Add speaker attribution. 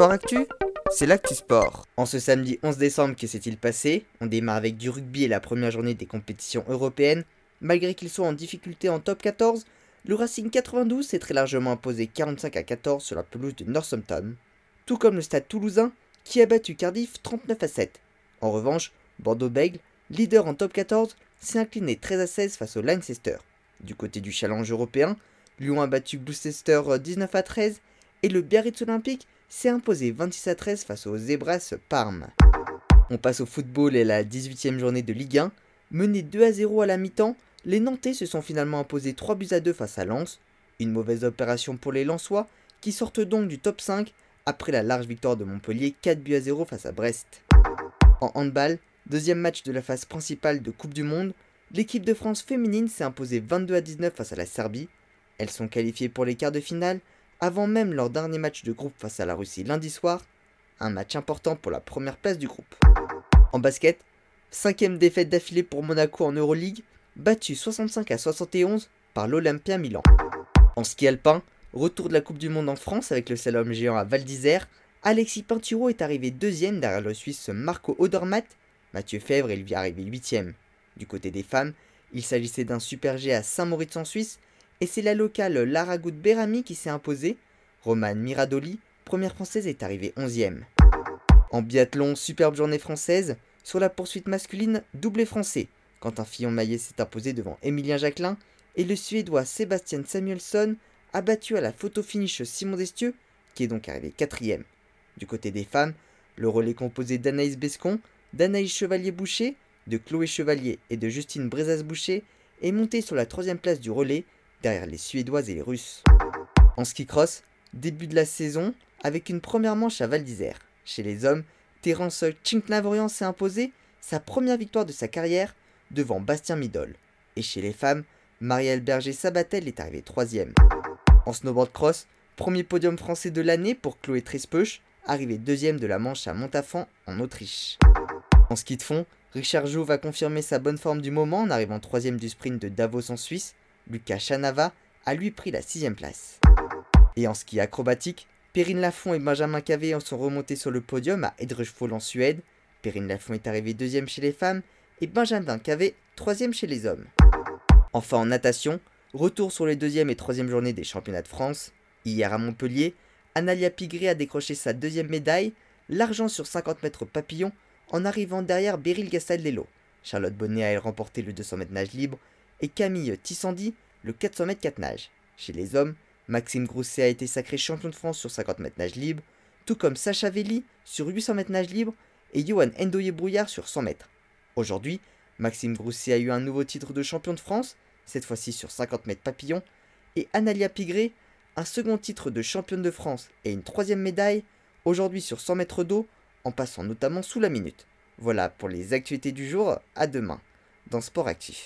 Speaker 1: Sport Actu, c'est l'actu sport. En ce samedi 11 décembre, que s'est-il passé? On démarre avec du rugby et la première journée des compétitions européennes. Malgré qu'il soit en difficulté en top 14, le Racing 92 s'est très largement imposé 45 à 14 sur la pelouse de Northampton, tout comme le Stade toulousain qui a battu Cardiff 39 à 7. En revanche, Bordeaux-Bègles, leader en top 14, s'est incliné 13 à 16 face au Leicester. Du côté du challenge européen, Lyon a battu Gloucester 19 à 13 et le Biarritz Olympique s'est imposé 26 à 13 face aux Zebras Parme. On passe au football et la 18e journée de Ligue 1. Menés 2 à 0 à la mi-temps, les Nantais se sont finalement imposés 3 buts à 2 face à Lens. Une mauvaise opération pour les Lensois, qui sortent donc du top 5 après la large victoire de Montpellier 4 buts à 0 face à Brest. En handball, deuxième match de la phase principale de Coupe du Monde, l'équipe de France féminine s'est imposée 22 à 19 face à la Serbie. Elles sont qualifiées pour les quarts de finale avant même leur dernier match de groupe face à la Russie lundi soir, un match important pour la première place du groupe. En basket, cinquième défaite d'affilée pour Monaco en Euroleague, battu 65 à 71 par l'Olympia Milan. En ski alpin, retour de la Coupe du Monde en France avec le slalom géant à Val d'Isère, Alexis Pinturo est arrivé deuxième derrière le Suisse Marco Odermatt, Mathieu Fèvre est lui arrivé huitième. Du côté des femmes, il s'agissait d'un super G à Saint-Moritz en Suisse et c'est la locale Lara Berami qui s'est imposée. Romane Miradoli, première française, est arrivée 11e. En biathlon, superbe journée française. Sur la poursuite masculine, doublé français. Quentin Fillon-Maillet s'est imposé devant Emilien Jacquelin et le Suédois Sébastien Samuelsson a battu à la photo finish Simon Destieux, qui est donc arrivé 4 Du côté des femmes, le relais composé d'Anaïs Bescon, d'Anaïs Chevalier-Boucher, de Chloé Chevalier et de Justine Brezas-Boucher est monté sur la troisième place du relais derrière les Suédoises et les Russes. En ski cross, début de la saison avec une première manche à Val d'Isère. Chez les hommes, Terence Chinknavorian s'est imposé sa première victoire de sa carrière devant Bastien Midol. Et chez les femmes, Marielle Berger-Sabatel est arrivée troisième. En snowboard cross, premier podium français de l'année pour Chloé Trespeuch, arrivée deuxième de la manche à Montafon en Autriche. En ski de fond, Richard Jou va confirmer sa bonne forme du moment en arrivant troisième du sprint de Davos en Suisse Lucas Chanava a lui pris la sixième place. Et en ski acrobatique, Perrine Lafont et Benjamin Cavé en sont remontés sur le podium à Edrechfall en Suède. Perrine Lafont est arrivé deuxième chez les femmes et Benjamin Cavé troisième chez les hommes. Enfin en natation, retour sur les deuxième et troisième journées des championnats de France. Hier à Montpellier, Analia Pigré a décroché sa deuxième médaille, l'argent sur 50 mètres papillon, en arrivant derrière Beryl Gassaldelo. Charlotte Bonnet a elle remporté le 200 mètres nage libre et Camille Tissandi le 400 mètres 4 nages. Chez les hommes, Maxime Grousset a été sacré champion de France sur 50 mètres nage libre, tout comme Sacha Velli sur 800 mètres nage libre et Johan Endoye-Brouillard sur 100 mètres. Aujourd'hui, Maxime Grousset a eu un nouveau titre de champion de France, cette fois-ci sur 50 mètres papillon, et Analia Pigré, un second titre de championne de France et une troisième médaille, aujourd'hui sur 100 mètres d'eau, en passant notamment sous la minute. Voilà pour les actualités du jour, à demain, dans Sport Actif.